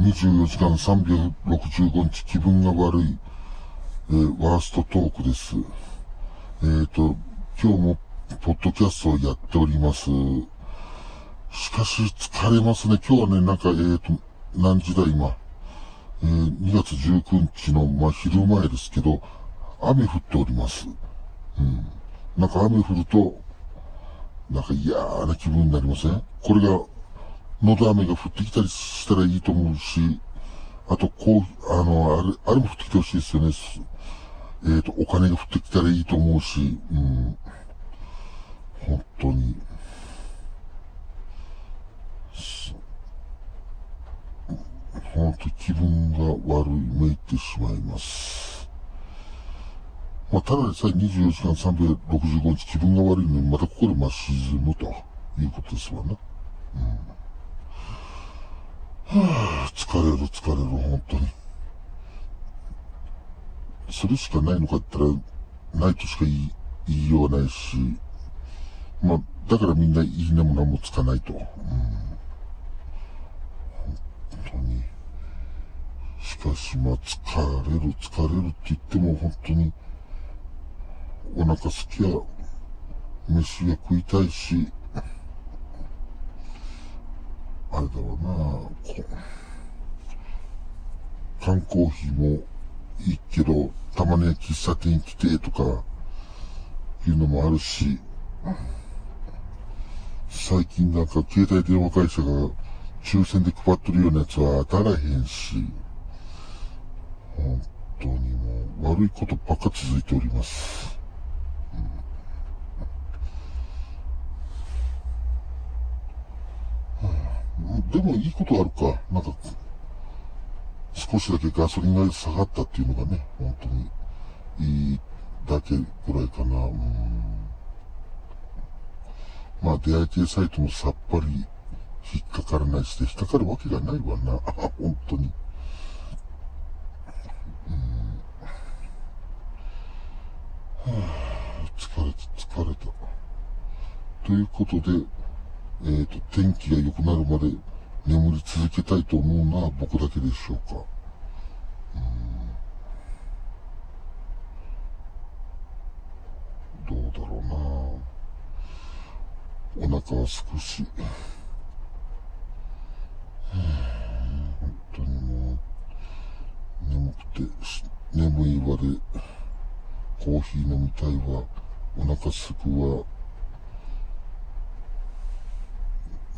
24時間365日気分が悪い、えー、ワーストトークです。えっ、ー、と、今日もポッドキャストをやっております。しかし疲れますね。今日はね、なんか、えっ、ー、と、何時だ今？えー、2月19日の、まあ、昼前ですけど、雨降っております。うん。なんか雨降ると、なんか嫌な気分になりません？これがのど飴が降ってきたりしたらいいと思うし、あと、こう、あの、あれ、あれも降ってきてほしいですよね。えっ、ー、と、お金が降ってきたらいいと思うし、うん。本当に。本当気分が悪いめいてしまいます。まあ、ただでさえ24時間365日気分が悪いのに、またここでまあ沈むということですわね。うんはあ、疲れる疲れる、本当に。それしかないのかって言ったら、ないとしか言い、言いようがないし、まあ、だからみんないいねも何もつかないと。うん、本当に。しかし、まあ、疲れる、疲れるって言っても本当に、お腹すきや、飯が食いたいし、あれだろうな缶コーヒーもいいけど、たまには喫茶店来てとか、いうのもあるし、最近なんか携帯電話会社が抽選で配ってるようなやつは当たらへんし、本当にもう悪いことばっか続いております。でもいいことあるか。なんか、少しだけガソリンが下がったっていうのがね、本当にいいだけぐらいかな。うんまあ出会い系サイトもさっぱり引っかからないし、引っかかるわけがないわな。本当に。うん、はあ、疲れた、疲れた。ということで、えっ、ー、と、天気が良くなるまで眠り続けたいと思うのは僕だけでしょうか？うん。どうだろうな。お腹は少し、本当にもう、眠くて、眠いわで、コーヒー飲みたいわ、お腹すくわ、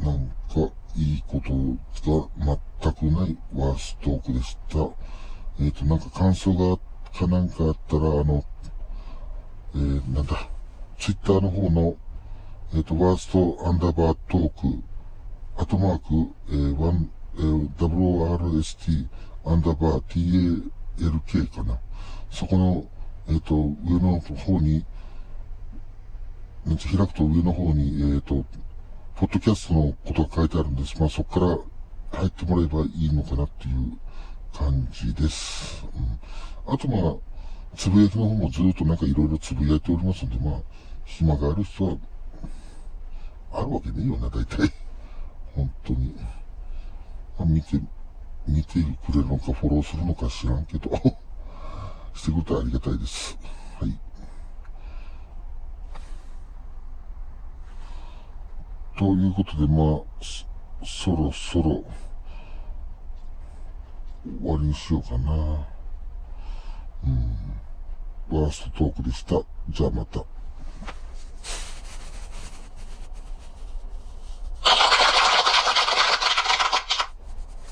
なんかいいことが全くないワーストークでした。えっ、ー、と、なんか感想がかなんかあったら、あの、えー、なんだ、ツイッターの方の、えっ、ー、と、ワーストアンダーバートーク、アトマーク、えー、1、えー、WRST アンダーバー TALK かな。そこの、えっ、ー、と、上の方に、開くと上の方に、えっ、ー、と、ポッドキャストのことが書いてあるんです。まあそこから入ってもらえばいいのかなっていう感じです。うん、あとまあ、つぶやきの方もずっとなんかいろいろつぶやいておりますんで、まあ、暇がある人は、あるわけねえよな、大体。本当に。まあ、見て、見てくれるのかフォローするのか知らんけど してくれたらありがたいです。はい。ということで、まあ、そろそろ、終わりにしようかな。うん。ワーストトークでした。じゃあまた。